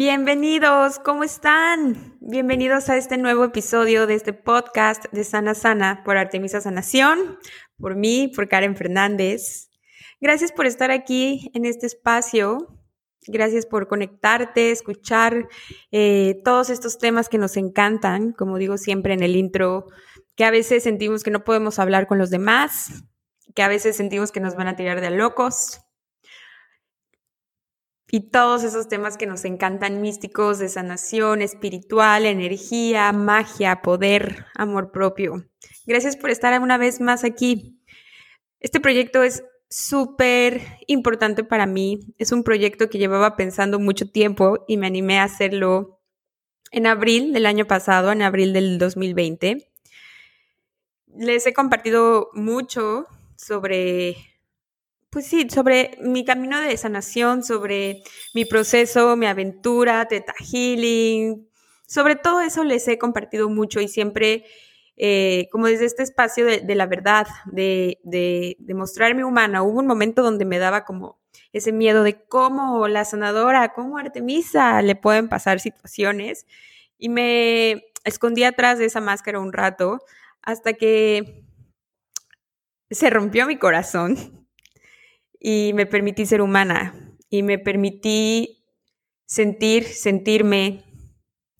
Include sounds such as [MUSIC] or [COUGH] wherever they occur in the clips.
Bienvenidos, ¿cómo están? Bienvenidos a este nuevo episodio de este podcast de Sana Sana por Artemisa Sanación, por mí, por Karen Fernández. Gracias por estar aquí en este espacio. Gracias por conectarte, escuchar eh, todos estos temas que nos encantan, como digo siempre en el intro, que a veces sentimos que no podemos hablar con los demás, que a veces sentimos que nos van a tirar de locos, y todos esos temas que nos encantan místicos de sanación espiritual, energía, magia, poder, amor propio. Gracias por estar una vez más aquí. Este proyecto es súper importante para mí. Es un proyecto que llevaba pensando mucho tiempo y me animé a hacerlo en abril del año pasado, en abril del 2020. Les he compartido mucho sobre pues sí, sobre mi camino de sanación, sobre mi proceso, mi aventura, Teta Healing, sobre todo eso les he compartido mucho y siempre, eh, como desde este espacio de, la verdad, de, de, de, mostrarme humana, hubo un momento donde me daba como ese miedo de cómo la sanadora, cómo Artemisa le pueden pasar situaciones y me escondí atrás de esa máscara un rato hasta que se rompió mi corazón y me permití ser humana y me permití sentir, sentirme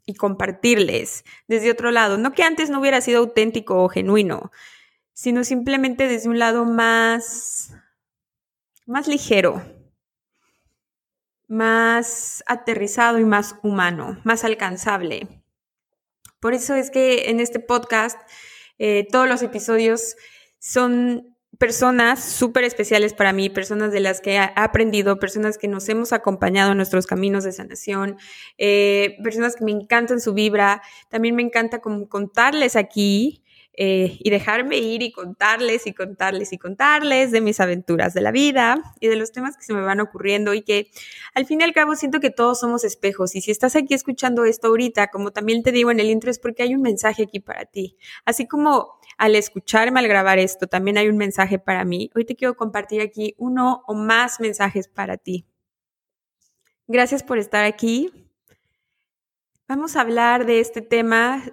y compartirles desde otro lado. No que antes no hubiera sido auténtico o genuino, sino simplemente desde un lado más, más ligero, más aterrizado y más humano, más alcanzable. Por eso es que en este podcast eh, todos los episodios son personas súper especiales para mí, personas de las que he aprendido, personas que nos hemos acompañado en nuestros caminos de sanación, eh, personas que me encantan su vibra. También me encanta contarles aquí eh, y dejarme ir y contarles y contarles y contarles de mis aventuras de la vida y de los temas que se me van ocurriendo y que al fin y al cabo siento que todos somos espejos y si estás aquí escuchando esto ahorita, como también te digo en el intro, es porque hay un mensaje aquí para ti. Así como al escucharme, al grabar esto, también hay un mensaje para mí. Hoy te quiero compartir aquí uno o más mensajes para ti. Gracias por estar aquí. Vamos a hablar de este tema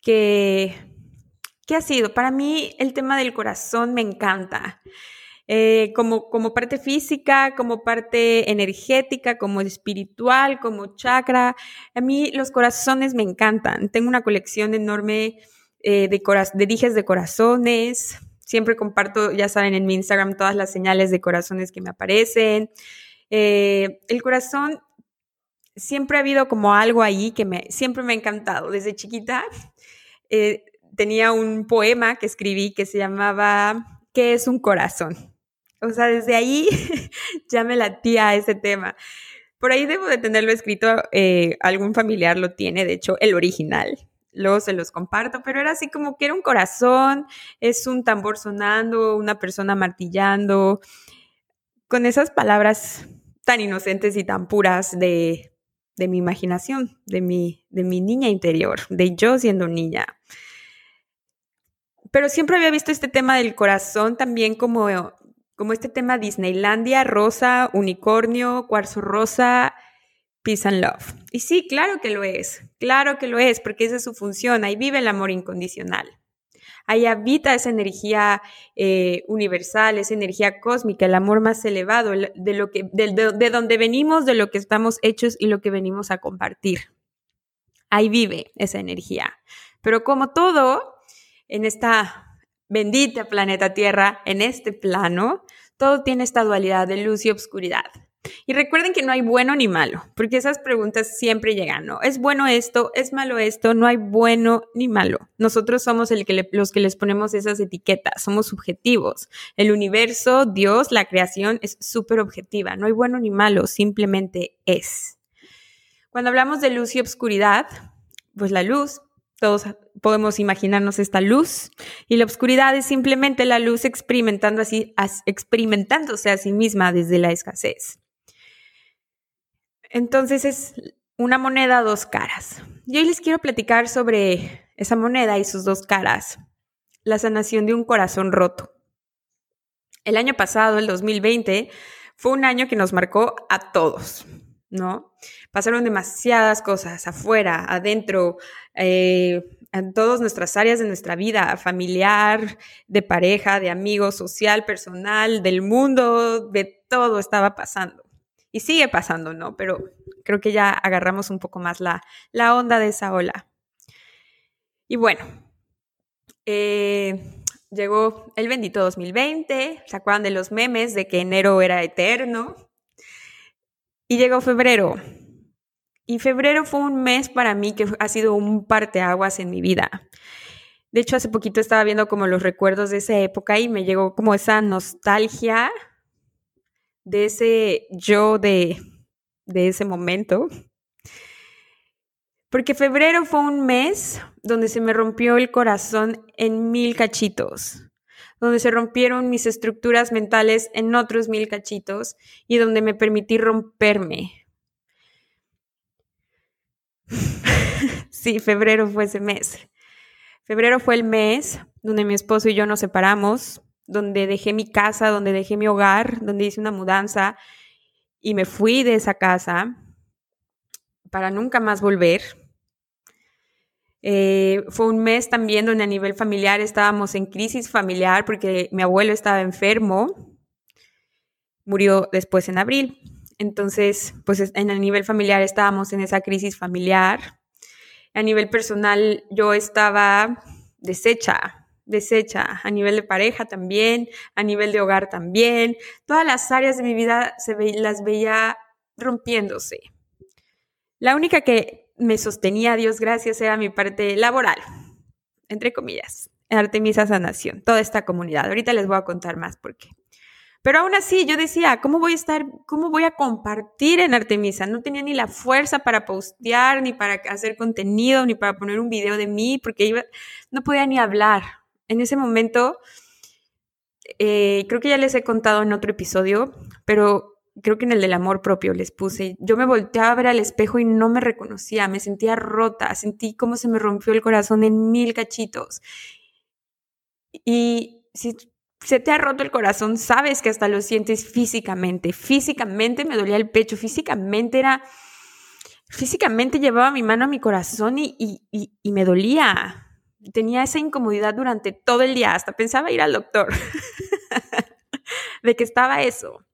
que ¿Qué ha sido? Para mí el tema del corazón me encanta. Eh, como, como parte física, como parte energética, como espiritual, como chakra. A mí los corazones me encantan. Tengo una colección enorme eh, de, dijes de corazones. Siempre comparto, ya saben, en mi Instagram todas las señales de corazones que me aparecen. Eh, el corazón, siempre ha habido como algo ahí que me, siempre me ha encantado. Desde chiquita tenía un poema que escribí que se llamaba ¿Qué es un corazón? O sea, desde ahí [LAUGHS] ya me latía ese tema. Por ahí debo de tenerlo escrito, eh, algún familiar lo tiene, de hecho, el original. Luego se los comparto, pero era así como que era un corazón, es un tambor sonando, una persona martillando, con esas palabras tan inocentes y tan puras de, de mi imaginación, de mi, de mi niña interior, de yo siendo niña pero siempre había visto este tema del corazón también como, como este tema Disneylandia, rosa, unicornio, cuarzo rosa, peace and love. Y sí, claro que lo es, claro que lo es, porque esa es su función, ahí vive el amor incondicional. Ahí habita esa energía eh, universal, esa energía cósmica, el amor más elevado, de, lo que, de donde venimos, de lo que estamos hechos y lo que venimos a compartir. Ahí vive esa energía. Pero como todo, en esta bendita planeta Tierra, en este plano, todo tiene esta dualidad de luz y obscuridad. Y recuerden que no hay bueno ni malo, porque esas preguntas siempre llegan, ¿no? ¿Es bueno esto? ¿Es malo esto? No hay bueno ni malo. Nosotros somos los que les ponemos esas etiquetas, somos subjetivos. El universo, Dios, la creación es súper objetiva, no hay bueno ni malo, simplemente es. Cuando hablamos de luz y obscuridad, pues la luz, todos podemos imaginarnos esta luz y la obscuridad es simplemente la luz experimentando así, experimentándose a sí misma desde la escasez. Entonces es una moneda a dos caras. Y hoy les quiero platicar sobre esa moneda y sus dos caras, la sanación de un corazón roto. El año pasado, el 2020, fue un año que nos marcó a todos, ¿no? Pasaron demasiadas cosas afuera, adentro, eh, en todas nuestras áreas de nuestra vida, familiar, de pareja, de amigos, social, personal, del mundo, de todo estaba pasando. Y sigue pasando, ¿no? Pero creo que ya agarramos un poco más la, la onda de esa ola. Y bueno, eh, llegó el bendito 2020, ¿se acuerdan de los memes de que enero era eterno? Y llegó febrero. Y febrero fue un mes para mí que ha sido un parteaguas en mi vida. De hecho, hace poquito estaba viendo como los recuerdos de esa época y me llegó como esa nostalgia de ese yo de, de ese momento. Porque febrero fue un mes donde se me rompió el corazón en mil cachitos, donde se rompieron mis estructuras mentales en otros mil cachitos y donde me permití romperme. [LAUGHS] sí, febrero fue ese mes. Febrero fue el mes donde mi esposo y yo nos separamos, donde dejé mi casa, donde dejé mi hogar, donde hice una mudanza y me fui de esa casa para nunca más volver. Eh, fue un mes también donde a nivel familiar estábamos en crisis familiar porque mi abuelo estaba enfermo, murió después en abril. Entonces, pues en el nivel familiar estábamos en esa crisis familiar. A nivel personal yo estaba deshecha, deshecha, a nivel de pareja también, a nivel de hogar también. Todas las áreas de mi vida se las veía rompiéndose. La única que me sostenía, Dios gracias, era mi parte laboral, entre comillas, Artemisa Sanación, toda esta comunidad. Ahorita les voy a contar más por qué. Pero aún así yo decía, ¿cómo voy a estar, cómo voy a compartir en Artemisa? No tenía ni la fuerza para postear, ni para hacer contenido, ni para poner un video de mí, porque iba, no podía ni hablar. En ese momento, eh, creo que ya les he contado en otro episodio, pero creo que en el del amor propio les puse, yo me volteaba a ver al espejo y no me reconocía, me sentía rota, sentí como se me rompió el corazón en mil cachitos. Y si se te ha roto el corazón, sabes que hasta lo sientes físicamente. Físicamente me dolía el pecho, físicamente era, físicamente llevaba mi mano a mi corazón y, y, y me dolía. Tenía esa incomodidad durante todo el día, hasta pensaba ir al doctor [LAUGHS] de que estaba eso.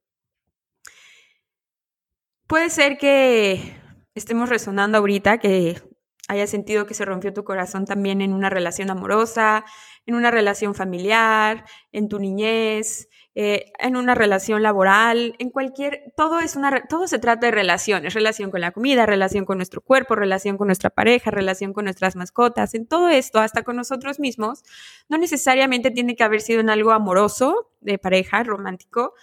Puede ser que estemos resonando ahorita, que hayas sentido que se rompió tu corazón también en una relación amorosa, en una relación familiar, en tu niñez, eh, en una relación laboral, en cualquier, todo es una, todo se trata de relaciones, relación con la comida, relación con nuestro cuerpo, relación con nuestra pareja, relación con nuestras mascotas, en todo esto, hasta con nosotros mismos, no necesariamente tiene que haber sido en algo amoroso, de pareja, romántico,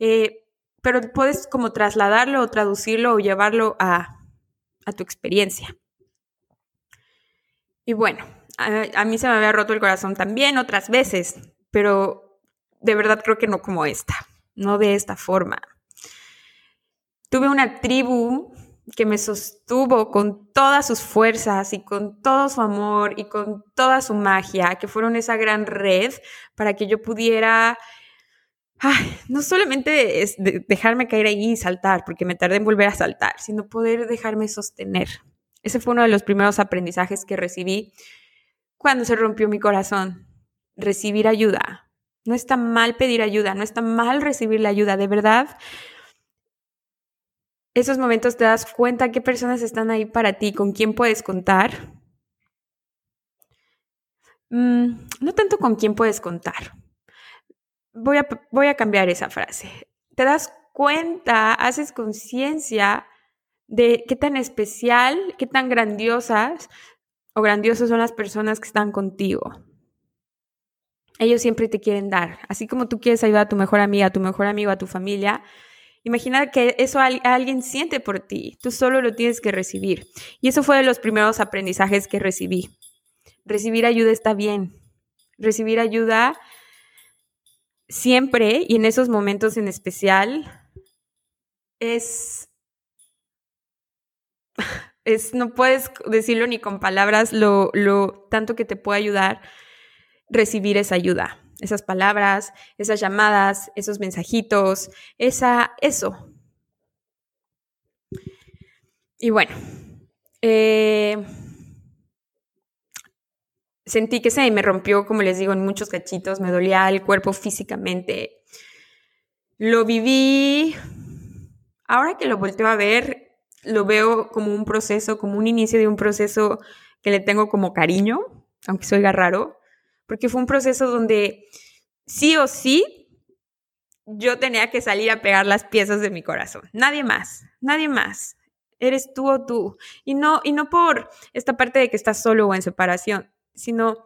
eh, pero puedes como trasladarlo o traducirlo o llevarlo a, tu experiencia. Y bueno, a, mí se me había roto el corazón también otras veces, pero de verdad creo que no como esta, no de esta forma. Tuve una tribu que me sostuvo con todas sus fuerzas y con todo su amor y con toda su magia, que fueron esa gran red para que yo pudiera no solamente es dejarme caer ahí y saltar, porque me tardé en volver a saltar, sino poder dejarme sostener. Ese fue uno de los primeros aprendizajes que recibí cuando se rompió mi corazón. Recibir ayuda. No está mal pedir ayuda, no está mal recibir la ayuda, de verdad. Esos momentos te das cuenta qué personas están ahí para ti, con quién puedes contar. Mm, no tanto con quién puedes contar, voy a, voy a cambiar esa frase. Te das cuenta, haces conciencia de qué tan especial, qué tan grandiosas o grandiosos son las personas que están contigo. Ellos siempre te quieren dar. Así como tú quieres ayudar a tu mejor amiga, a tu mejor amigo, a tu familia, Imagina que eso alguien siente por ti, tú solo lo tienes que recibir. Y eso fue de los primeros aprendizajes que recibí. Recibir ayuda está bien. Recibir ayuda siempre y en esos momentos en especial es [LAUGHS] es no puedes decirlo ni con palabras lo, lo tanto que te puede ayudar recibir esa ayuda esas palabras, esas llamadas, esos mensajitos, esa, eso. Y bueno, eh, sentí que se me rompió, como les digo, en muchos cachitos, me dolía el cuerpo físicamente. Lo viví, ahora que lo volteo a ver, lo veo como un proceso, como un inicio de un proceso que le tengo como cariño, aunque soy raro, porque fue un proceso donde sí o sí yo tenía que salir a pegar las piezas de mi corazón. Nadie más, nadie más. Eres tú o tú. Y no, y no por esta parte de que estás solo o en separación, sino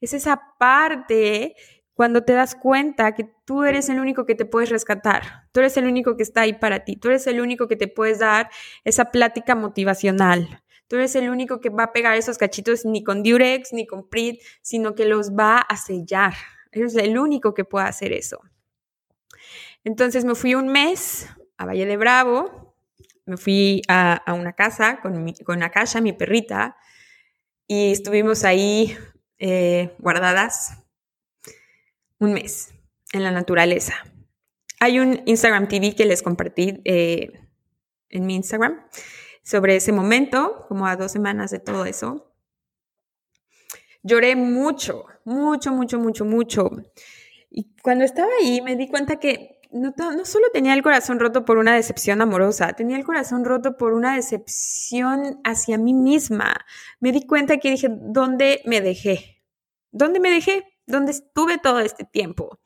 es esa parte cuando te das cuenta que tú eres el único que te puedes rescatar, tú eres el único que está ahí para ti, tú eres el único que te puedes dar esa plática motivacional, Tú eres el único que va a pegar esos cachitos ni con Durex ni con Prit, sino que los va a sellar. Eres el único que puede hacer eso. Entonces me fui un mes a Valle de Bravo, me fui a, una casa con, mi, con mi perrita, y estuvimos ahí eh, guardadas un mes en la naturaleza. Hay un Instagram TV que les compartí eh, en mi Instagram sobre ese momento, como a dos semanas de todo eso. Lloré mucho, mucho, mucho, mucho, mucho. Y cuando estaba ahí me di cuenta que no, solo tenía el corazón roto por una decepción amorosa, tenía el corazón roto por una decepción hacia mí misma. Me di cuenta que dije, ¿dónde me dejé? ¿Dónde me dejé? ¿Dónde estuve todo este tiempo?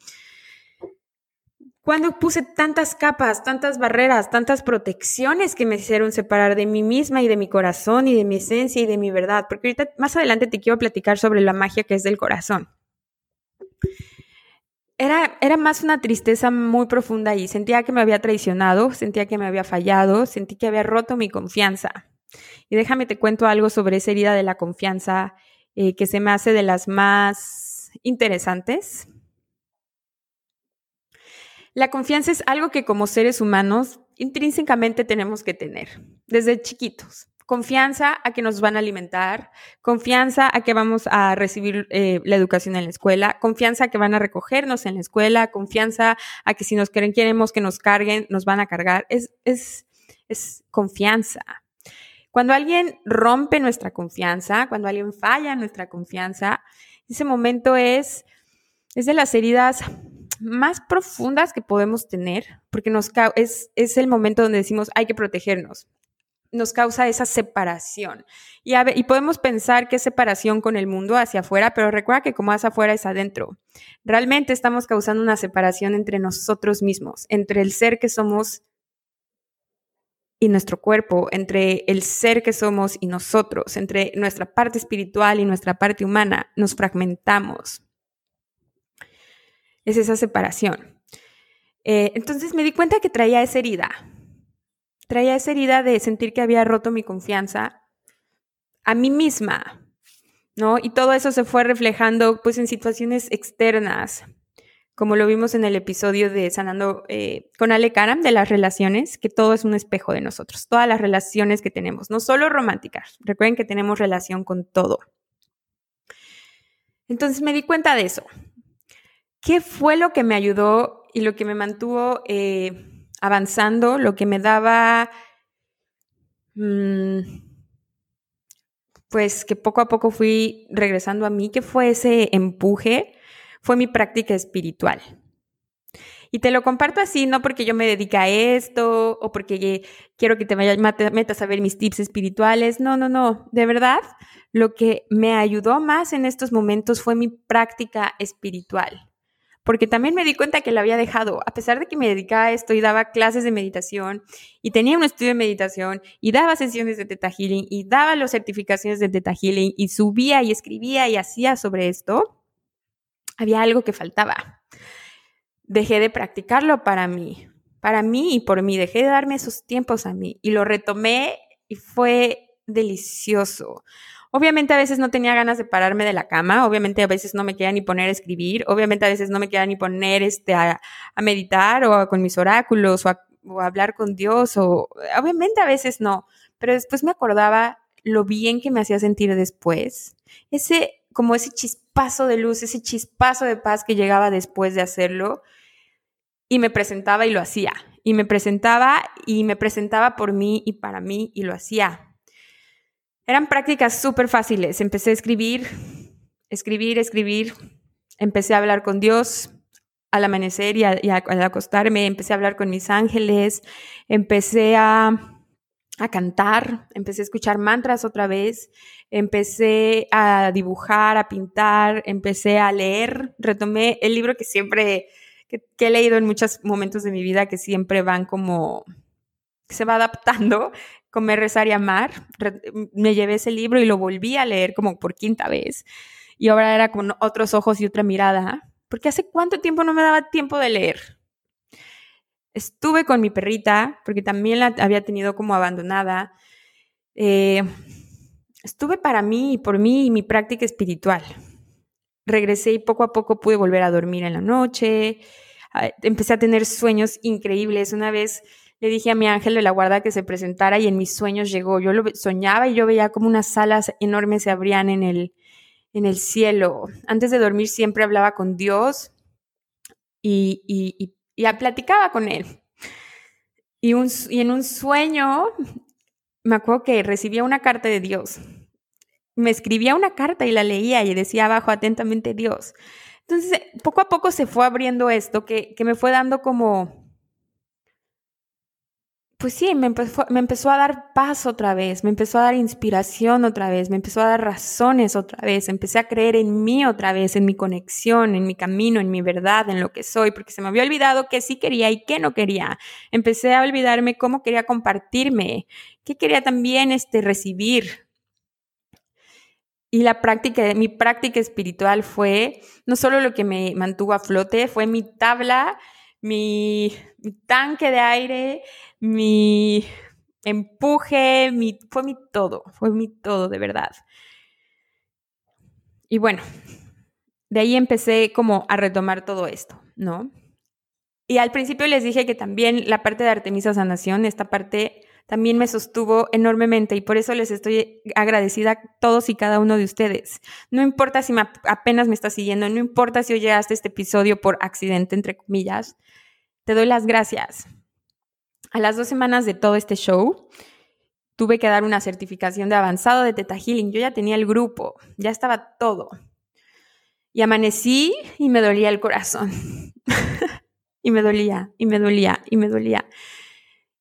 Cuando puse tantas capas, tantas barreras, tantas protecciones que me hicieron separar de mí misma y de mi corazón y de mi esencia y de mi verdad, porque ahorita más adelante te quiero platicar sobre la magia que es del corazón. Era, era más una tristeza muy profunda y sentía que me había traicionado, sentía que me había fallado, sentí que había roto mi confianza. Y déjame te cuento algo sobre esa herida de la confianza eh, que se me hace de las más interesantes la confianza es algo que como seres humanos intrínsecamente tenemos que tener desde chiquitos. Confianza a que nos van a alimentar, confianza a que vamos a recibir eh, la educación en la escuela, confianza a que van a recogernos en la escuela, confianza a que si nos quieren, queremos que nos carguen, nos van a cargar. Es, es, es confianza. Cuando alguien rompe nuestra confianza, cuando alguien falla nuestra confianza, ese momento es, es de las heridas más profundas que podemos tener, porque es, es el momento donde decimos hay que protegernos. Nos causa esa separación. Y, podemos pensar que es separación con el mundo hacia afuera, pero recuerda que como hacia afuera es adentro. Realmente estamos causando una separación entre nosotros mismos, entre el ser que somos y nuestro cuerpo, entre el ser que somos y nosotros, entre nuestra parte espiritual y nuestra parte humana. Nos fragmentamos es esa separación. Eh, entonces me di cuenta que traía esa herida. Traía esa herida de sentir que había roto mi confianza a mí misma, ¿no? Y todo eso se fue reflejando pues en situaciones externas, como lo vimos en el episodio de Sanando eh, con Ale Karam de las relaciones, que todo es un espejo de nosotros, todas las relaciones que tenemos, no solo románticas, recuerden que tenemos relación con todo. Entonces me di cuenta de eso, ¿Qué fue lo que me ayudó y lo que me mantuvo eh, avanzando, lo que me daba, mm, pues que poco a poco fui regresando a mí, ¿Qué fue ese empuje? Fue mi práctica espiritual. Y te lo comparto así, no porque yo me dedique a esto o porque quiero que te metas a ver mis tips espirituales. No, no, no. De verdad, lo que me ayudó más en estos momentos fue mi práctica espiritual porque también me di cuenta que la había dejado, a pesar de que me dedicaba a esto y daba clases de meditación y tenía un estudio de meditación y daba sesiones de Teta Healing y daba las certificaciones de Teta Healing y subía y escribía y hacía sobre esto, había algo que faltaba. Dejé de practicarlo para mí. para mí y por mí. Dejé de darme esos tiempos a mí y lo retomé y fue delicioso. Obviamente a veces no tenía ganas de pararme de la cama, obviamente a veces no me quería ni poner a escribir, obviamente a veces no me quería ni poner este, a, meditar o con mis oráculos o a, hablar con Dios, o obviamente a veces no, pero después me acordaba lo bien que me hacía sentir después. Ese, como ese chispazo de luz, ese chispazo de paz que llegaba después de hacerlo y me presentaba y lo hacía. Y me presentaba y me presentaba por mí y para mí y lo hacía. Eran prácticas súper fáciles. Empecé a escribir, escribir, escribir. Empecé a hablar con Dios al amanecer y, al acostarme. Empecé a hablar con mis ángeles. Empecé a a cantar, empecé a escuchar mantras otra vez, empecé a dibujar, a pintar, empecé a leer, retomé el libro que siempre, que, he leído en muchos momentos de mi vida, que siempre van como, se va adaptando, comer, rezar y amar. me llevé ese libro y lo volví a leer como por quinta vez. Y ahora era con otros ojos y otra mirada, porque hace cuánto tiempo no me daba tiempo de leer. Estuve con mi perrita, porque también la había tenido como abandonada. Eh, estuve para mí y por mí y mi práctica espiritual. Regresé y poco a poco pude volver a dormir en la noche. Ah, empecé a tener sueños increíbles. Una vez le dije a mi ángel de la guarda que se presentara y en mis sueños llegó. Yo lo soñaba y yo veía como unas salas enormes se abrían en el, en el cielo. Antes de dormir siempre hablaba con Dios y, y y platicaba con él. Y, un, y en un sueño, me acuerdo que recibía una carta de Dios. Me escribía una carta y la leía y decía abajo atentamente Dios. Entonces, poco a poco se fue abriendo esto que, que me fue dando como, pues sí, me empezó, a dar paz otra vez, me empezó a dar inspiración otra vez, me empezó a dar razones otra vez, empecé a creer en mí otra vez, en mi conexión, en mi camino, en mi verdad, en lo que soy, porque se me había olvidado qué sí quería y qué no quería. Empecé a olvidarme cómo quería compartirme, qué quería también este, recibir. Y la práctica, mi práctica espiritual fue no solo lo que me mantuvo a flote, fue mi tabla mi, tanque de aire, mi empuje, mi, fue mi todo, fue mi todo de verdad. Y bueno, de ahí empecé como a retomar todo esto, ¿no? Y al principio les dije que también la parte de Artemisa Sanación, esta parte también me sostuvo enormemente y por eso les estoy agradecida a todos y cada uno de ustedes. No importa si apenas me estás siguiendo, no importa si hoy llegaste a este episodio por accidente, entre comillas, te doy las gracias. A las dos semanas de todo este show, tuve que dar una certificación de avanzado de Teta Healing. Yo ya tenía el grupo, ya estaba todo. Y amanecí y me dolía el corazón. [LAUGHS] y me dolía, y me dolía, y me dolía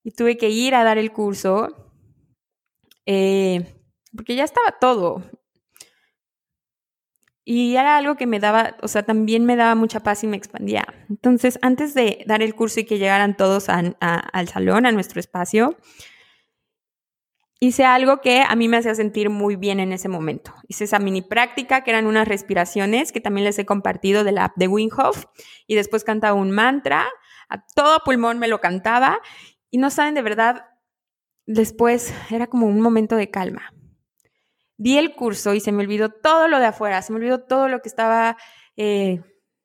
y tuve que ir a dar el curso eh, porque ya estaba todo. Y era algo que me daba, o sea, también me daba mucha paz y me expandía. Entonces, antes de dar el curso y que llegaran todos al salón, a nuestro espacio, hice algo que a mí me hacía sentir muy bien en ese momento. Hice esa mini práctica que eran unas respiraciones que también les he compartido de la app de Winghoff y después cantaba un mantra, a todo pulmón me lo cantaba y no saben de verdad, después era como un momento de calma. Di el curso y se me olvidó todo lo de afuera, se me olvidó todo lo que estaba, eh,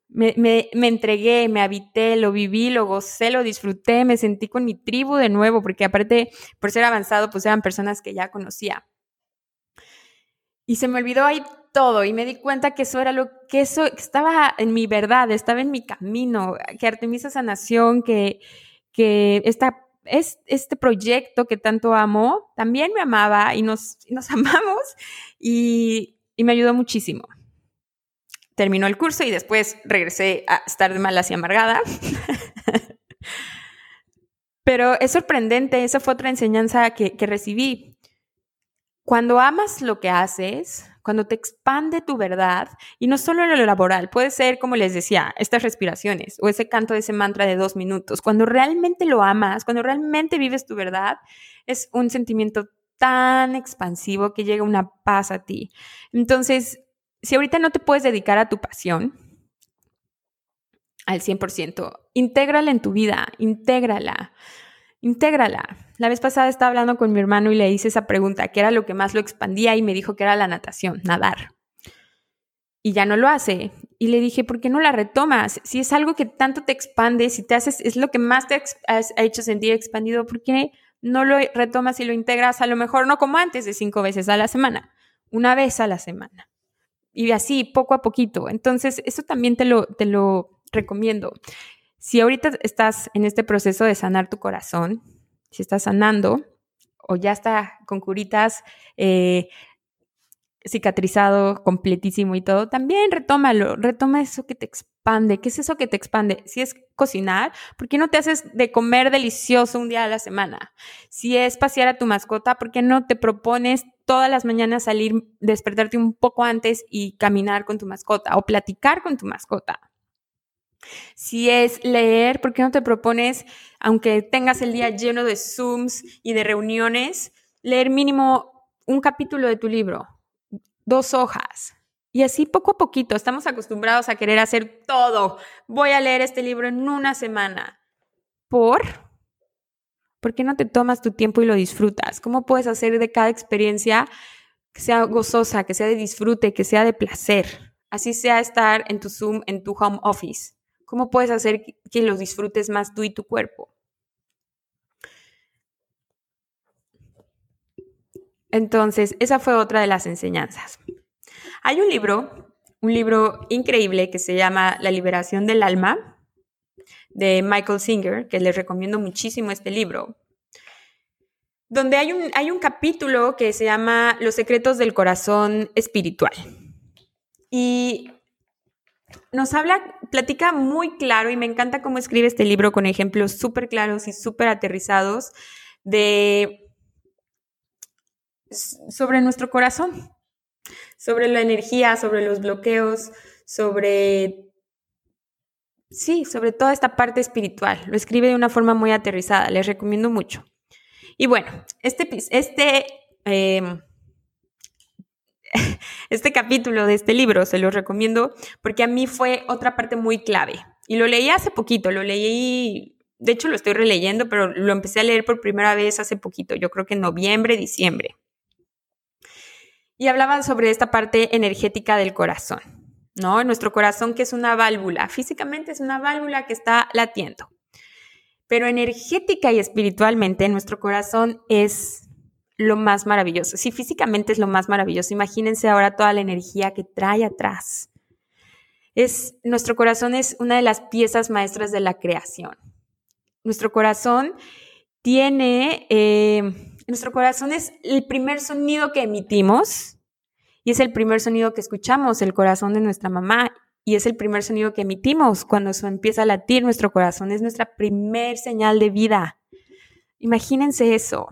me, entregué, me habité, lo viví, lo gocé, lo disfruté, me sentí con mi tribu de nuevo, porque aparte, por ser avanzado, pues eran personas que ya conocía. Y se me olvidó ahí todo y me di cuenta que eso era lo que eso estaba en mi verdad, estaba en mi camino, que Artemisa Sanación, que, que esta es, este proyecto que tanto amo también me amaba y nos, nos [LAUGHS] amamos y, y me ayudó muchísimo. Terminó el curso y después regresé a estar de malas y amargada. [LAUGHS] Pero es sorprendente, esa fue otra enseñanza que, que recibí. Cuando amas lo que haces, cuando te expande tu verdad, y no solo en lo laboral, puede ser, como les decía, estas respiraciones o ese canto de ese mantra de dos minutos, cuando realmente lo amas, cuando realmente vives tu verdad, es un sentimiento tan expansivo que llega una paz a ti. Entonces, si ahorita no te puedes dedicar a tu pasión, al 100%. Intégrala en tu vida, intégrala, intégrala. La vez pasada estaba hablando con mi hermano y le hice esa pregunta, ¿qué era lo que más lo expandía? Y me dijo que era la natación, nadar. Y ya no lo hace. Y le dije, ¿por qué no la retomas? Si es algo que tanto te expande, si te haces, es lo que más te ha hecho sentir expandido, ¿por qué no lo retomas y lo integras? A lo mejor no como antes de cinco veces a la semana, una vez a la semana. Y así, poco a poquito. Entonces, eso también te lo, te lo recomiendo. Si ahorita estás en este proceso de sanar tu corazón, si estás sanando o ya está con curitas eh, cicatrizado completísimo y todo, también retómalo, retoma eso que te expande. ¿Qué es eso que te expande? Si es cocinar, ¿por qué no te haces de comer delicioso un día a la semana? Si es pasear a tu mascota, ¿por qué no te propones todas las mañanas salir, despertarte un poco antes y caminar con tu mascota o platicar con tu mascota? Si es leer, ¿por qué no te propones, aunque tengas el día lleno de Zooms y de reuniones, leer mínimo un capítulo de tu libro, dos hojas? Y así poco a poquito, estamos acostumbrados a querer hacer todo. Voy a leer este libro en una semana. ¿Por? ¿Por qué no te tomas tu tiempo y lo disfrutas? ¿Cómo puedes hacer de cada experiencia que sea gozosa, que sea de disfrute, que sea de placer? Así sea estar en tu Zoom, en tu home office. ¿Cómo puedes hacer que lo disfrutes más tú y tu cuerpo? Entonces, esa fue otra de las enseñanzas. Hay un libro, un libro increíble que se llama La liberación del alma, de Michael Singer, que les recomiendo muchísimo este libro, donde hay un, hay un capítulo que se llama Los secretos del corazón espiritual. Y nos habla, platica muy claro y me encanta cómo escribe este libro con ejemplos súper claros y súper aterrizados de sobre nuestro corazón, sobre la energía, sobre los bloqueos, sobre sí, sobre toda esta parte espiritual. Lo escribe de una forma muy aterrizada, les recomiendo mucho. Y bueno, este, este em, [LAUGHS] este capítulo de este libro, se lo recomiendo porque a mí fue otra parte muy clave. Y lo leí hace poquito, lo leí, de hecho lo estoy releyendo, pero lo empecé a leer por primera vez hace poquito, yo creo que en noviembre, diciembre. Y hablaban sobre esta parte energética del corazón, ¿no? Nuestro corazón que es una válvula, físicamente es una válvula que está latiendo, pero energética y espiritualmente nuestro corazón es lo más maravilloso. Si físicamente es lo más maravilloso, imagínense ahora toda la energía que trae atrás. Es, nuestro corazón es una de las piezas maestras de la creación. Nuestro corazón tiene, eh, nuestro corazón es el primer sonido que emitimos y es el primer sonido que escuchamos, el corazón de nuestra mamá. Y es el primer sonido que emitimos cuando empieza a latir nuestro corazón. Es nuestra primer señal de vida. Imagínense eso.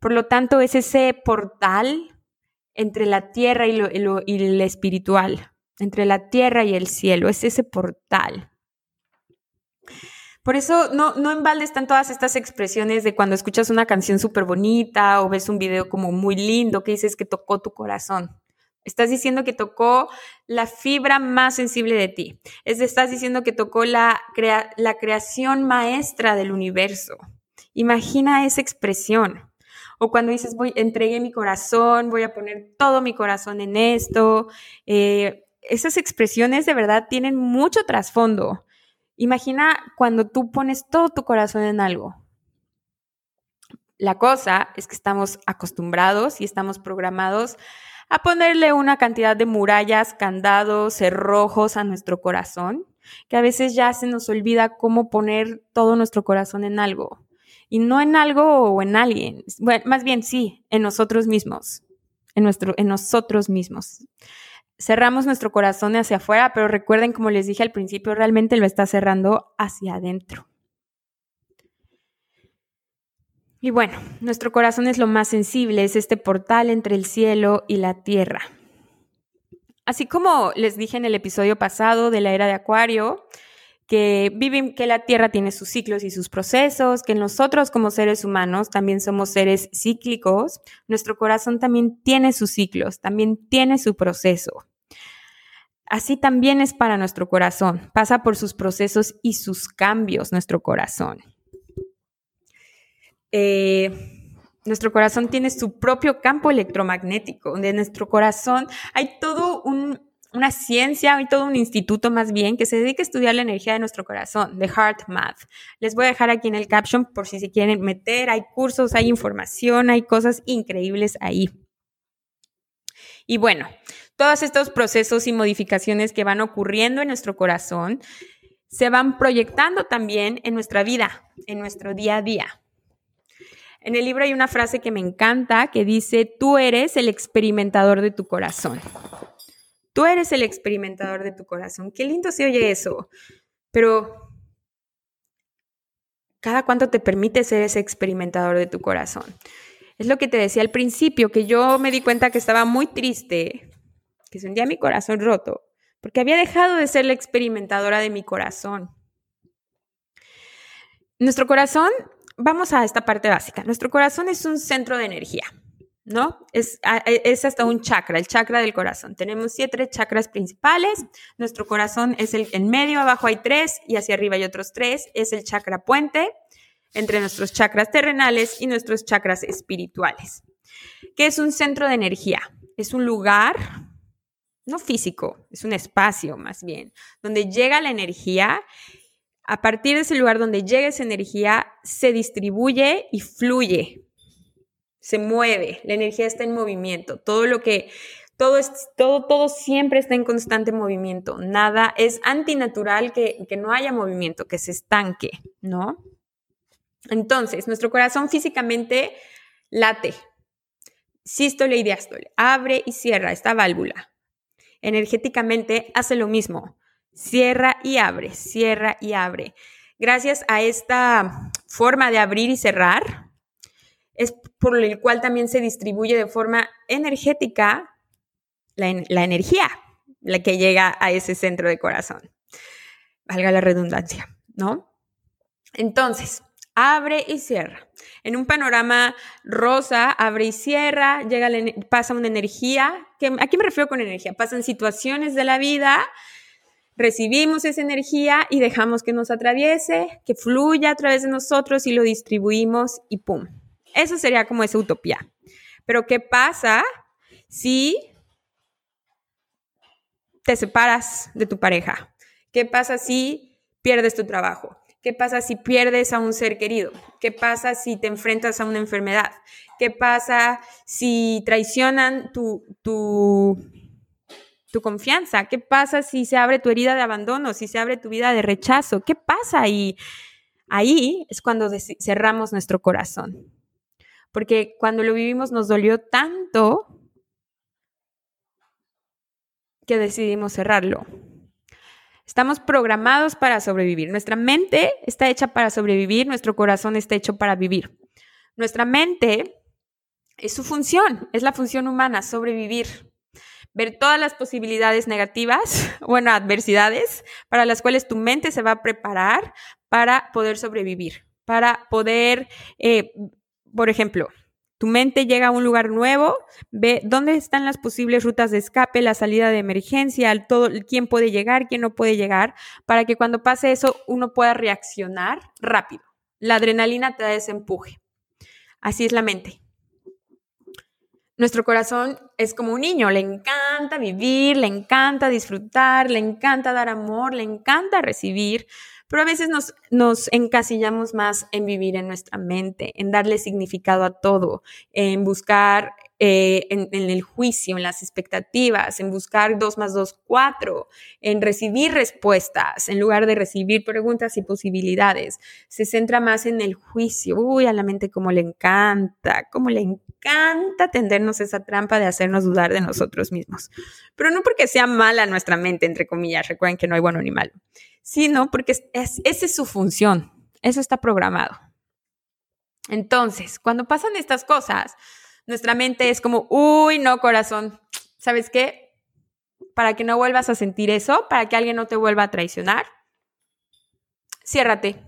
Por lo tanto, es ese portal entre la tierra y lo, espiritual, entre la tierra y el cielo, es ese portal. Por eso no, no en están todas estas expresiones de cuando escuchas una canción súper bonita o ves un video como muy lindo que dices que tocó tu corazón. Estás diciendo que tocó la fibra más sensible de ti. Es, estás diciendo que tocó la creación maestra del universo. Imagina esa expresión. O cuando dices, voy, entregué mi corazón, voy a poner todo mi corazón en esto. Eh, esas expresiones de verdad tienen mucho trasfondo. Imagina cuando tú pones todo tu corazón en algo. La cosa es que estamos acostumbrados y estamos programados a ponerle una cantidad de murallas, candados, cerrojos a nuestro corazón, que a veces ya se nos olvida cómo poner todo nuestro corazón en algo y no en algo o en alguien, bueno, más bien sí, en nosotros mismos, en, nuestro, en nosotros mismos. Cerramos nuestro corazón hacia afuera, pero recuerden, como les dije al principio, realmente lo está cerrando hacia adentro. Y bueno, nuestro corazón es lo más sensible, es este portal entre el cielo y la tierra. Así como les dije en el episodio pasado de la era de Acuario, que viven, que la Tierra tiene sus ciclos y sus procesos, que nosotros como seres humanos también somos seres cíclicos, nuestro corazón también tiene sus ciclos, también tiene su proceso. Así también es para nuestro corazón. Pasa por sus procesos y sus cambios nuestro corazón. Eh, nuestro corazón tiene su propio campo electromagnético, donde nuestro corazón hay todo una ciencia, hay todo un instituto más bien que se dedica a estudiar la energía de nuestro corazón, de Heart Math. Les voy a dejar aquí en el caption por si se quieren meter, hay cursos, hay información, hay cosas increíbles ahí. Y bueno, todos estos procesos y modificaciones que van ocurriendo en nuestro corazón se van proyectando también en nuestra vida, en nuestro día a día. En el libro hay una frase que me encanta que dice, tú eres el experimentador de tu corazón. Tú eres el experimentador de tu corazón. Qué lindo se oye eso. Pero, ¿cada cuánto te permite ser ese experimentador de tu corazón? Es lo que te decía al principio, que yo me di cuenta que estaba muy triste que sentía mi corazón roto, porque había dejado de ser la experimentadora de mi corazón. Nuestro corazón, vamos a esta parte básica, nuestro corazón es un centro de energía, ¿no? Es, es hasta un chakra, el chakra del corazón. Tenemos siete chakras principales, nuestro corazón es el en medio, abajo hay tres y hacia arriba hay otros tres, es el chakra puente entre nuestros chakras terrenales y nuestros chakras espirituales. ¿Qué es un centro de energía? Es un lugar no físico, es un espacio más bien, donde llega la energía. A partir de ese lugar donde llega esa energía, se distribuye y fluye, se mueve, la energía está en movimiento, todo lo que, todo, es, todo, todo siempre está en constante movimiento, nada, es antinatural que, que no haya movimiento, que se estanque, ¿no? Entonces, nuestro corazón físicamente late, sístole y diástole, abre y cierra esta válvula energéticamente hace lo mismo. Cierra y abre, cierra y abre. Gracias a esta forma de abrir y cerrar, es por el cual también se distribuye de forma energética la, energía, la que llega a ese centro de corazón. Valga la redundancia, ¿no? Entonces, abre y cierra. En un panorama rosa, abre y cierra, llega pasa una energía, que, ¿a qué me refiero con energía? Pasan situaciones de la vida, recibimos esa energía y dejamos que nos atraviese, que fluya a través de nosotros y lo distribuimos y ¡pum! Eso sería como esa utopía. Pero ¿qué pasa si te separas de tu pareja? ¿Qué pasa si pierdes tu trabajo? ¿Qué pasa si pierdes a un ser querido? ¿Qué pasa si te enfrentas a una enfermedad? ¿Qué pasa si traicionan tu, tu, tu confianza? ¿Qué pasa si se abre tu herida de abandono? Si se abre tu vida de rechazo? ¿Qué pasa ahí? Ahí es cuando cerramos nuestro corazón. Porque cuando lo vivimos nos dolió tanto que decidimos cerrarlo. Estamos programados para sobrevivir. Nuestra mente está hecha para sobrevivir, nuestro corazón está hecho para vivir. Nuestra mente es su función, es la función humana, sobrevivir. Ver todas las posibilidades negativas, [LAUGHS] bueno, adversidades, para las cuales tu mente se va a preparar para poder sobrevivir, para poder, eh, por ejemplo, tu mente llega a un lugar nuevo, ve dónde están las posibles rutas de escape, la salida de emergencia, todo, quién puede llegar, quién no puede llegar, para que cuando pase eso uno pueda reaccionar rápido. La adrenalina te da ese empuje. Así es la mente. Nuestro corazón es como un niño, le encanta vivir, le encanta disfrutar, le encanta dar amor, le encanta recibir, pero a veces nos, encasillamos más en vivir en nuestra mente, en darle significado a todo, en buscar eh, en, el juicio, en las expectativas, en buscar dos más dos, cuatro, en recibir respuestas, en lugar de recibir preguntas y posibilidades. Se centra más en el juicio. Uy, a la mente como le encanta, como le encanta tendernos esa trampa de hacernos dudar de nosotros mismos. Pero no porque sea mala nuestra mente, entre comillas, recuerden que no hay bueno ni malo, sino porque es, esa es su función, eso está programado. Entonces, cuando pasan estas cosas, nuestra mente es como, uy, no, corazón, ¿sabes qué? Para que no vuelvas a sentir eso, para que alguien no te vuelva a traicionar, ciérrate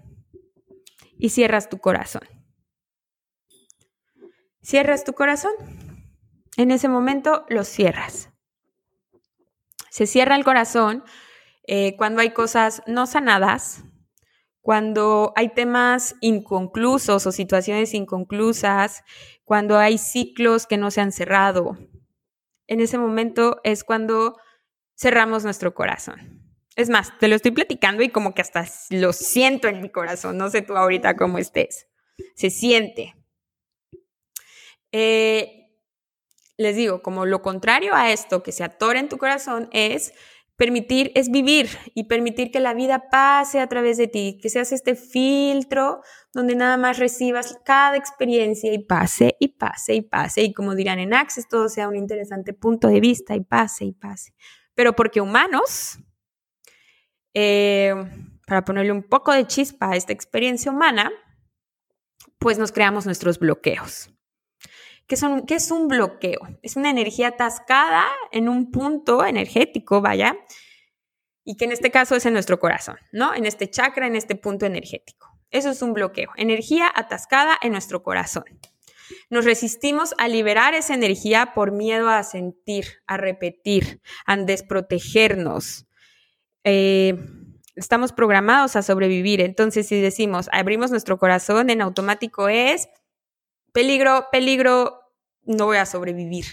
y cierras tu corazón. Cierras tu corazón. En ese momento lo cierras. Se cierra el corazón eh, cuando hay cosas no sanadas, cuando hay temas inconclusos o situaciones inconclusas, cuando hay ciclos que no se han cerrado. En ese momento es cuando cerramos nuestro corazón. Es más, te lo estoy platicando y como que hasta lo siento en mi corazón. No sé tú ahorita cómo estés. Se siente. Eh, les digo, como lo contrario a esto que se atora en tu corazón es Permitir es vivir y permitir que la vida pase a través de ti, que seas este filtro donde nada más recibas cada experiencia y pase y pase y pase. Y como dirán en Access, todo sea un interesante punto de vista y pase y pase. Pero porque humanos, eh, para ponerle un poco de chispa a esta experiencia humana, pues nos creamos nuestros bloqueos. ¿Qué, son, ¿Qué es un bloqueo? Es una energía atascada en un punto energético, vaya, y que en este caso es en nuestro corazón, ¿no? En este chakra, en este punto energético. Eso es un bloqueo, energía atascada en nuestro corazón. Nos resistimos a liberar esa energía por miedo a sentir, a repetir, a desprotegernos. Eh, estamos programados a sobrevivir. Entonces, si decimos, abrimos nuestro corazón, en automático es peligro, peligro, no voy a sobrevivir.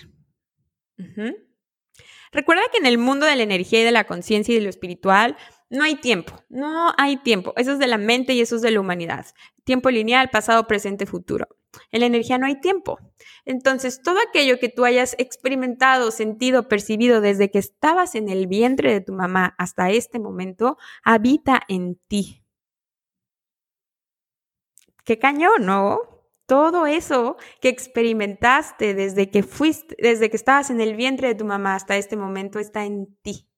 Recuerda que en el mundo de la energía y de la conciencia y de lo espiritual no hay tiempo, no hay tiempo. Eso es de la mente y eso es de la humanidad. Tiempo lineal, pasado, presente, futuro. En la energía no hay tiempo. Entonces, todo aquello que tú hayas experimentado, sentido, percibido desde que estabas en el vientre de tu mamá hasta este momento, habita en ti. Qué cañón, ¿no? Todo eso que experimentaste desde que fuiste, desde que estabas en el vientre de tu mamá hasta este momento está en ti.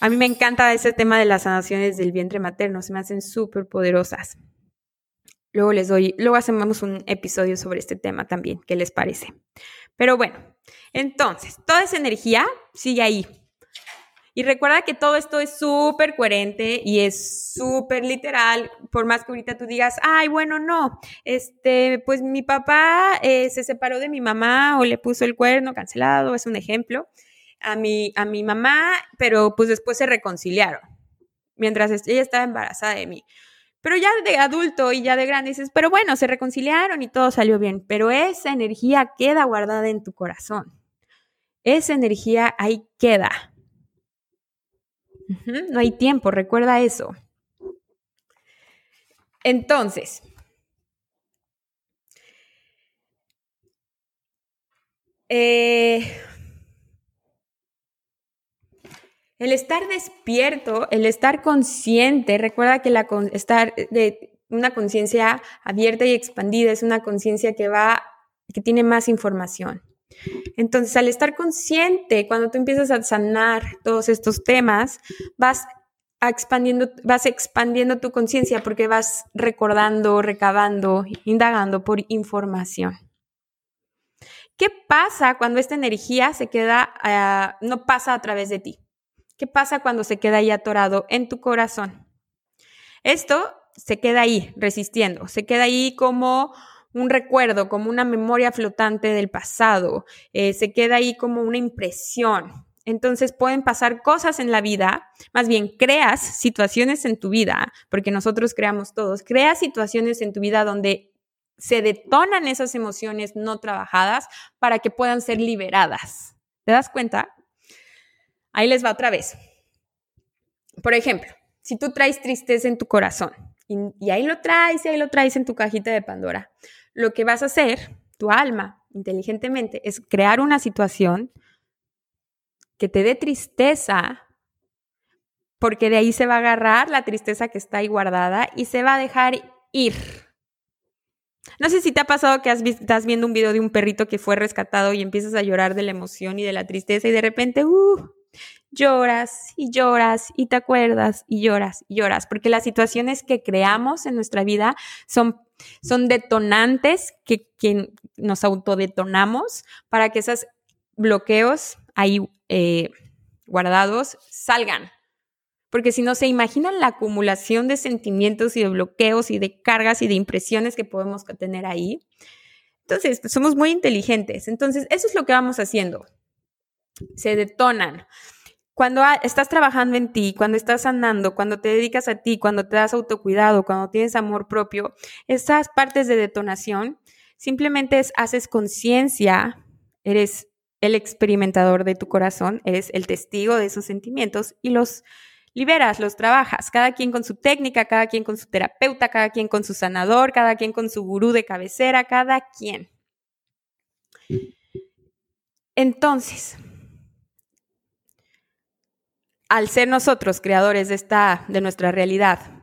A mí me encanta ese tema de las sanaciones del vientre materno, se me hacen súper poderosas. Luego les doy, luego hacemos un episodio sobre este tema también, ¿qué les parece? Pero bueno, entonces, toda esa energía sigue ahí, y recuerda que todo esto es súper coherente y es súper literal, por más que ahorita tú digas, ay, bueno, no, este, pues mi papá eh, se separó de mi mamá o le puso el cuerno cancelado, es un ejemplo, a mi, a mi mamá, pero pues después se reconciliaron, mientras ella estaba embarazada de mí. Pero ya de adulto y ya de grande dices, pero bueno, se reconciliaron y todo salió bien, pero esa energía queda guardada en tu corazón. Esa energía ahí queda. No hay tiempo, recuerda eso. Entonces, eh, el estar despierto, el estar consciente, recuerda que la estar de una conciencia abierta y expandida es una conciencia que va, que tiene más información. Entonces, al estar consciente, cuando tú empiezas a sanar todos estos temas, vas expandiendo, vas expandiendo tu conciencia porque vas recordando, recabando, indagando por información. ¿Qué pasa cuando esta energía se queda, ah, no pasa a través de ti? ¿Qué pasa cuando se queda ahí atorado en tu corazón? Esto se queda ahí resistiendo, se queda ahí como un recuerdo, como una memoria flotante del pasado, eh, se queda ahí como una impresión. Entonces pueden pasar cosas en la vida, más bien creas situaciones en tu vida, porque nosotros creamos todos, creas situaciones en tu vida donde se detonan esas emociones no trabajadas para que puedan ser liberadas. ¿Te das cuenta? Ahí les va otra vez. Por ejemplo, si tú traes tristeza en tu corazón y, y ahí lo traes y ahí lo traes en tu cajita de Pandora, lo que vas a hacer, tu alma, inteligentemente, es crear una situación que te dé tristeza, porque de ahí se va a agarrar la tristeza que está ahí guardada y se va a dejar ir. No sé si te ha pasado que estás viendo un video de un perrito que fue rescatado y empiezas a llorar de la emoción y de la tristeza y de repente, uh, lloras y lloras y te acuerdas y lloras y lloras, porque las situaciones que creamos en nuestra vida son, son detonantes que, que nos autodetonamos para que esos bloqueos ahí eh, guardados salgan. Porque si no se imaginan la acumulación de sentimientos y de bloqueos y de cargas y de impresiones que podemos tener ahí. Entonces, somos muy inteligentes. Entonces, eso es lo que vamos haciendo se detonan. Cuando estás trabajando en ti, cuando estás sanando, cuando te dedicas a ti, cuando te das autocuidado, cuando tienes amor propio, esas partes de detonación simplemente haces conciencia, eres el experimentador de tu corazón, eres el testigo de esos sentimientos y los liberas, los trabajas, cada quien con su técnica, cada quien con su terapeuta, cada quien con su sanador, cada quien con su gurú de cabecera, cada quien. Entonces, al ser nosotros creadores de esta de nuestra realidad,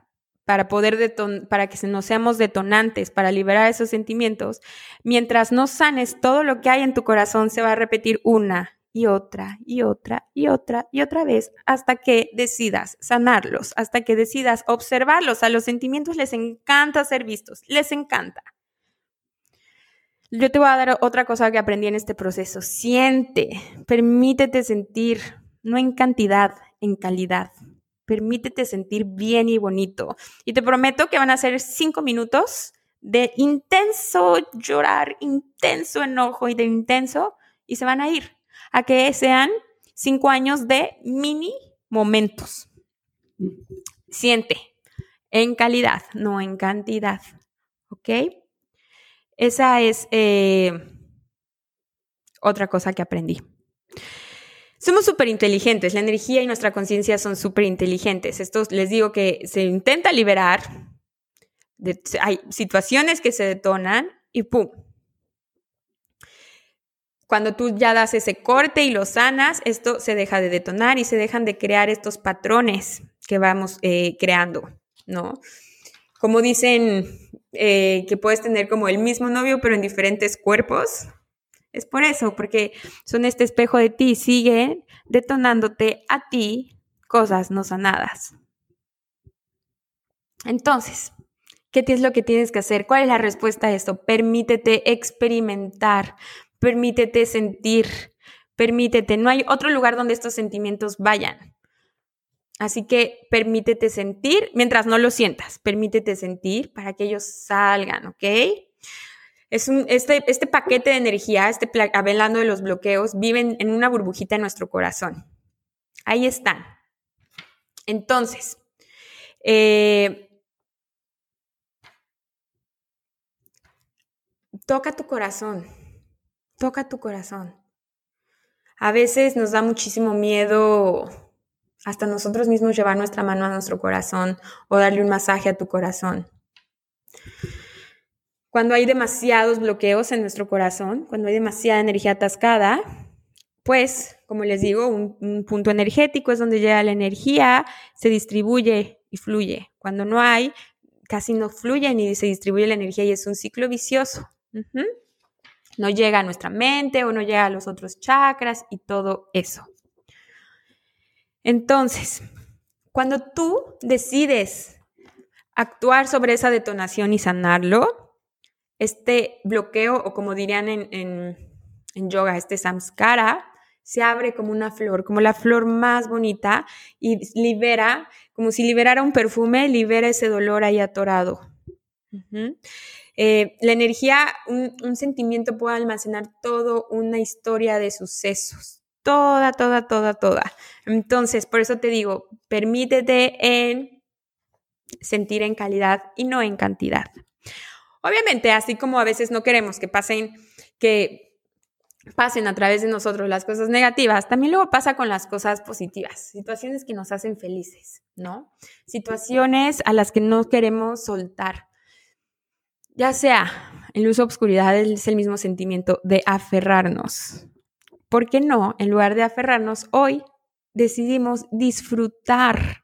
para poder para que no seamos detonantes, para liberar esos sentimientos, mientras no sanes todo lo que hay en tu corazón, se va a repetir una y otra y otra y otra y otra vez hasta que decidas sanarlos, hasta que decidas observarlos. A los sentimientos les encanta ser vistos, les encanta. Yo te voy a dar otra cosa que aprendí en este proceso. Siente, permítete sentir, no en cantidad, en calidad. Permítete sentir bien y bonito. Y te prometo que van a ser cinco minutos de intenso llorar, intenso enojo y de intenso, y se van a ir a que sean cinco años de mini momentos. Siente en calidad, no en cantidad. ¿Ok? Esa es eh, otra cosa que aprendí. Somos súper inteligentes, la energía y nuestra conciencia son súper inteligentes. Esto les digo que se intenta liberar, hay situaciones que se detonan y ¡pum! Cuando tú ya das ese corte y lo sanas, esto se deja de detonar y se dejan de crear estos patrones que vamos eh, creando, ¿no? Como dicen eh, que puedes tener como el mismo novio pero en diferentes cuerpos, es por eso, porque son este espejo de ti, siguen detonándote a ti cosas no sanadas. Entonces, ¿qué es lo que tienes que hacer? ¿Cuál es la respuesta a esto? Permítete experimentar, permítete sentir, permítete. No hay otro lugar donde estos sentimientos vayan. Así que permítete sentir mientras no lo sientas. Permítete sentir para que ellos salgan, ¿ok? Este, este paquete de energía, este hablando de los bloqueos, viven en una burbujita en nuestro corazón. Ahí están. Entonces, eh, toca tu corazón, toca tu corazón. A veces nos da muchísimo miedo hasta nosotros mismos llevar nuestra mano a nuestro corazón o darle un masaje a tu corazón. Cuando hay demasiados bloqueos en nuestro corazón, cuando hay demasiada energía atascada, pues, como les digo, un, punto energético es donde llega la energía, se distribuye y fluye. Cuando no hay, casi no fluye ni se distribuye la energía y es un ciclo vicioso. No llega a nuestra mente o no llega a los otros chakras y todo eso. Entonces, cuando tú decides actuar sobre esa detonación y sanarlo, este bloqueo, o como dirían en, yoga, este samskara, se abre como una flor, como la flor más bonita y libera, como si liberara un perfume, libera ese dolor ahí atorado. Eh, la energía, un, un, sentimiento puede almacenar todo una historia de sucesos, toda, toda, toda, toda. Entonces, por eso te digo, permítete en sentir en calidad y no en cantidad. Obviamente, así como a veces no queremos que pasen, que pasen a través de nosotros las cosas negativas, también luego pasa con las cosas positivas, situaciones que nos hacen felices, ¿no? Situaciones a las que no queremos soltar. Ya sea en luz o obscuridad es el mismo sentimiento de aferrarnos. ¿Por qué no? En lugar de aferrarnos, hoy decidimos disfrutar.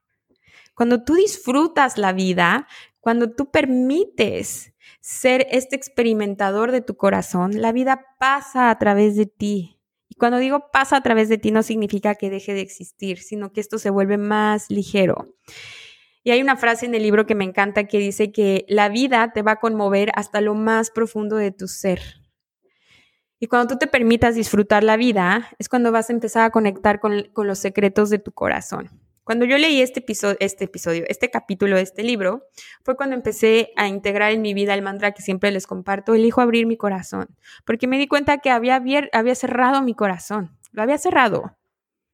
Cuando tú disfrutas la vida, cuando tú permites ser este experimentador de tu corazón, la vida pasa a través de ti. Y cuando digo pasa a través de ti no significa que deje de existir, sino que esto se vuelve más ligero. Y hay una frase en el libro que me encanta que dice que la vida te va a conmover hasta lo más profundo de tu ser. Y cuando tú te permitas disfrutar la vida, es cuando vas a empezar a conectar con, con los secretos de tu corazón. Cuando yo leí este episodio, este episodio, este capítulo de este libro, fue cuando empecé a integrar en mi vida el mantra que siempre les comparto, elijo abrir mi corazón, porque me di cuenta que había, había cerrado mi corazón, lo había cerrado.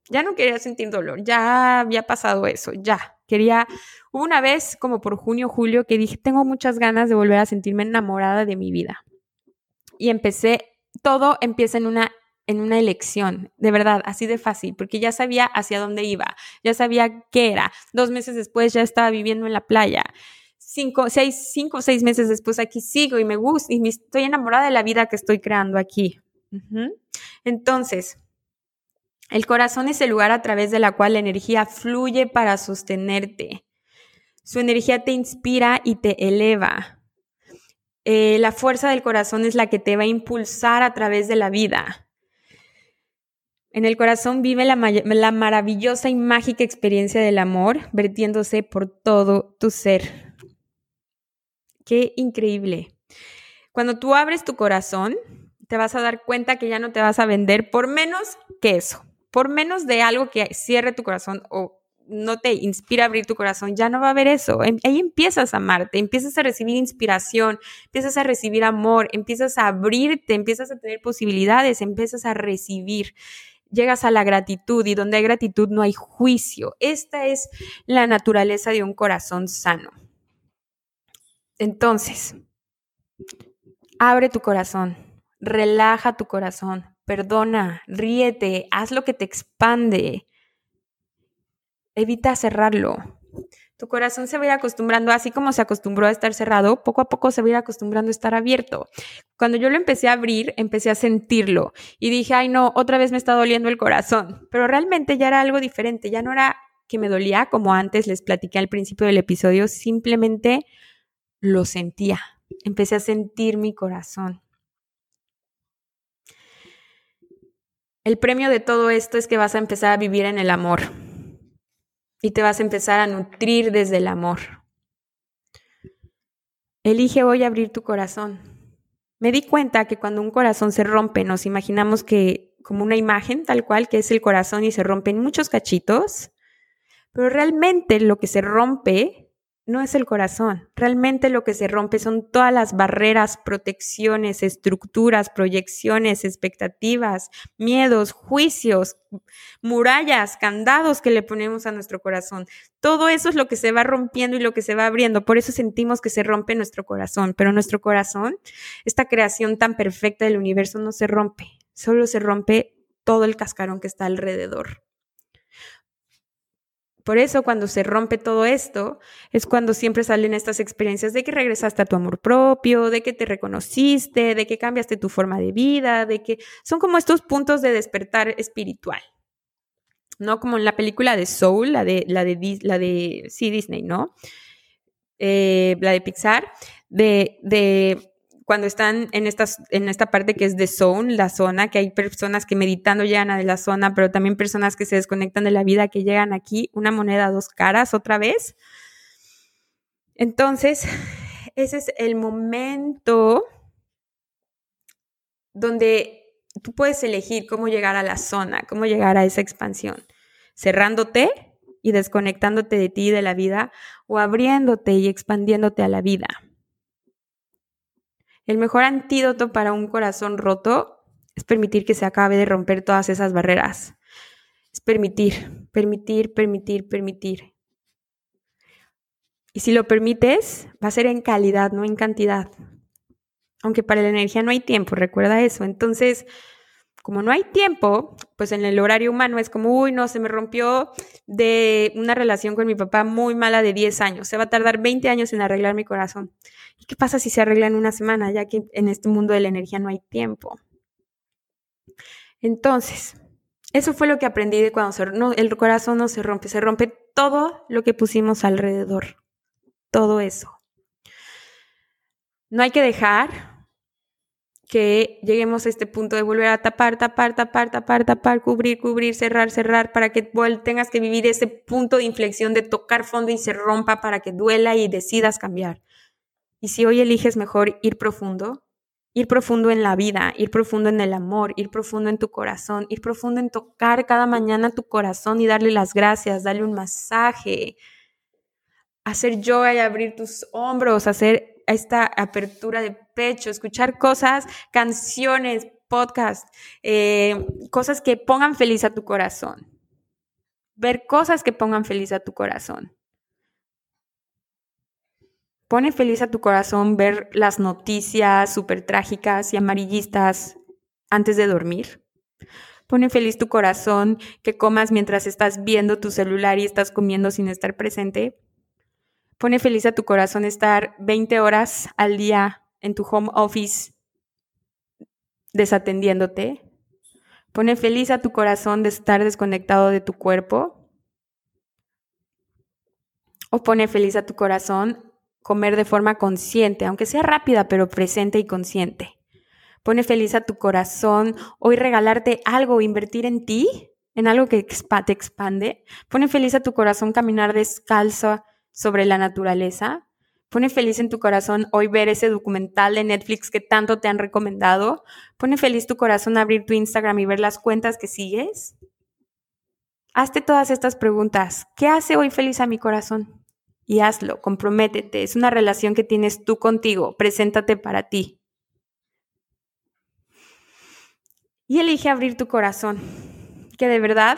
Ya no quería sentir dolor, ya había pasado eso, ya. Quería, una vez como por junio, julio, que dije, tengo muchas ganas de volver a sentirme enamorada de mi vida. Y empecé, todo empieza en una en una elección, de verdad, así de fácil, porque ya sabía hacia dónde iba, ya sabía qué era. Dos meses después ya estaba viviendo en la playa. Cinco, seis, cinco o seis meses después aquí sigo y me gusta y estoy enamorada de la vida que estoy creando aquí. Entonces, el corazón es el lugar a través de la cual la energía fluye para sostenerte. Su energía te inspira y te eleva. Eh, la fuerza del corazón es la que te va a impulsar a través de la vida. En el corazón vive la, maravillosa y mágica experiencia del amor vertiéndose por todo tu ser. Qué increíble. Cuando tú abres tu corazón, te vas a dar cuenta que ya no te vas a vender por menos que eso por menos de algo que cierre tu corazón o no te inspira a abrir tu corazón, ya no va a haber eso. Em, ahí empiezas a amarte, empiezas a recibir inspiración, empiezas a recibir amor, empiezas a abrirte, empiezas a tener posibilidades, empiezas a recibir. Llegas a la gratitud y donde hay gratitud no hay juicio. Esta es la naturaleza de un corazón sano. Entonces, abre tu corazón, relaja tu corazón, perdona, ríete, haz lo que te expande. Evita cerrarlo. Tu corazón se va a ir acostumbrando, así como se acostumbró a estar cerrado, poco a poco se va a ir acostumbrando a estar abierto. Cuando yo lo empecé a abrir, empecé a sentirlo y dije, ay no, otra vez me está doliendo el corazón, pero realmente ya era algo diferente, ya no era que me dolía como antes les platiqué al principio del episodio, simplemente lo sentía, empecé a sentir mi corazón. El premio de todo esto es que vas a empezar a vivir en el amor y te vas a empezar a nutrir desde el amor. Elige hoy abrir tu corazón. Me di cuenta que cuando un corazón se rompe, nos imaginamos que como una imagen tal cual que es el corazón y se rompen muchos cachitos, pero realmente lo que se rompe no es el corazón. Realmente lo que se rompe son todas las barreras, protecciones, estructuras, proyecciones, expectativas, miedos, juicios, murallas, candados que le ponemos a nuestro corazón. Todo eso es lo que se va rompiendo y lo que se va abriendo. Por eso sentimos que se rompe nuestro corazón. Pero nuestro corazón, esta creación tan perfecta del universo, no se rompe. Solo se rompe todo el cascarón que está alrededor. Por eso cuando se rompe todo esto, es cuando siempre salen estas experiencias de que regresaste a tu amor propio, de que te reconociste, de que cambiaste tu forma de vida, de que son como estos puntos de despertar espiritual. ¿No? Como en la película de Soul, la de, la de, sí, Disney, ¿no? Eh, la de Pixar, de, de cuando están en, estas, en esta parte que es de zone, la zona, que hay personas que meditando llegan a la zona, pero también personas que se desconectan de la vida, que llegan aquí, una moneda dos caras otra vez. Entonces, ese es el momento donde tú puedes elegir cómo llegar a la zona, cómo llegar a esa expansión, cerrándote y desconectándote de ti y de la vida o abriéndote y expandiéndote a la vida. El mejor antídoto para un corazón roto es permitir que se acabe de romper todas esas barreras. Es permitir, permitir, permitir, permitir. Y si lo permites, va a ser en calidad, no en cantidad. Aunque para la energía no hay tiempo, recuerda eso. Entonces, como no hay tiempo, pues en el horario humano es como, uy, no, se me rompió de una relación con mi papá muy mala de 10 años. Se va a tardar 20 años en arreglar mi corazón. ¿Y qué pasa si se arregla en una semana, ya que en este mundo de la energía no hay tiempo? Entonces, eso fue lo que aprendí de cuando el corazón no se rompe, se rompe todo lo que pusimos alrededor. Todo eso. No hay que dejar que lleguemos a este punto de volver a tapar, tapar, tapar, tapar, tapar, cubrir, cubrir, cerrar, cerrar, para que tengas que vivir ese punto de inflexión de tocar fondo y se rompa para que duela y decidas cambiar. Y si hoy eliges mejor ir profundo, ir profundo en la vida, ir profundo en el amor, ir profundo en tu corazón, ir profundo en tocar cada mañana tu corazón y darle las gracias, darle un masaje, hacer yoga y abrir tus hombros, hacer esta apertura de pecho, escuchar cosas, canciones, podcast, eh, cosas que pongan feliz a tu corazón. Ver cosas que pongan feliz a tu corazón. Pone feliz a tu corazón ver las noticias súper trágicas y amarillistas antes de dormir. Pone feliz tu corazón que comas mientras estás viendo tu celular y estás comiendo sin estar presente. Pone feliz a tu corazón estar 20 horas al día en tu home office desatendiéndote. Pone feliz a tu corazón de estar desconectado de tu cuerpo. O pone feliz a tu corazón comer de forma consciente, aunque sea rápida, pero presente y consciente. Pone feliz a tu corazón hoy regalarte algo, invertir en ti, en algo que te expande. Pone feliz a tu corazón caminar descalzo sobre la naturaleza. Pone feliz en tu corazón hoy ver ese documental de Netflix que tanto te han recomendado. Pone feliz tu corazón abrir tu Instagram y ver las cuentas que sigues. Hazte todas estas preguntas. ¿Qué hace hoy feliz a mi corazón? Y hazlo, comprométete. Es una relación que tienes tú contigo. Preséntate para ti. Y elige abrir tu corazón. Que de verdad,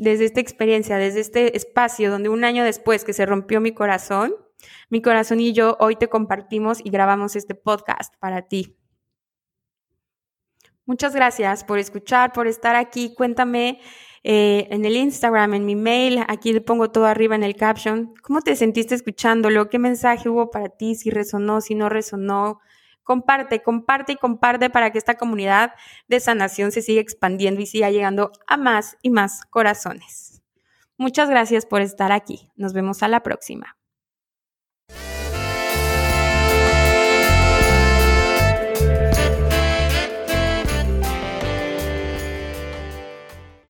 desde esta experiencia, desde este espacio donde un año después que se rompió mi corazón, mi corazón y yo hoy te compartimos y grabamos este podcast para ti. Muchas gracias por escuchar, por estar aquí. Cuéntame eh, en el Instagram, en mi mail, aquí le pongo todo arriba en el caption. ¿Cómo te sentiste escuchándolo? ¿Qué mensaje hubo para ti? Si resonó, si no resonó. Comparte, comparte y comparte para que esta comunidad de sanación se siga expandiendo y siga llegando a más y más corazones. Muchas gracias por estar aquí. Nos vemos a la próxima.